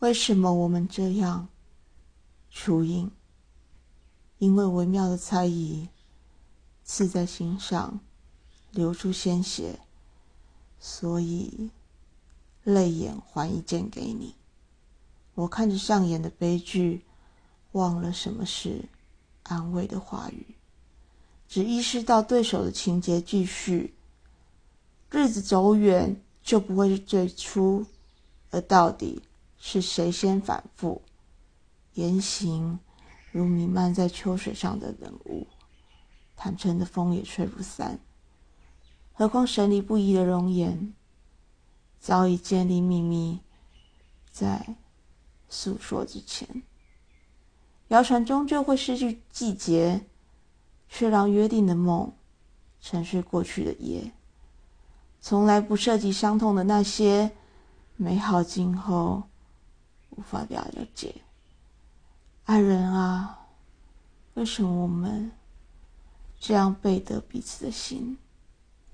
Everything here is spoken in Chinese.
为什么我们这样？初音，因为微妙的猜疑，刺在心上，流出鲜血，所以泪眼还一剑给你。我看着上演的悲剧，忘了什么是安慰的话语，只意识到对手的情节继续。日子走远，就不会是最初，而到底是谁先反复？言行如弥漫在秋水上的冷雾，坦诚的风也吹不散。何况神离不移的容颜，早已建立秘密，在诉说之前。谣传终究会失去季节，却让约定的梦沉睡过去的夜。从来不涉及伤痛的那些美好，今后无法了解。爱人啊，为什么我们这样背得彼此的心？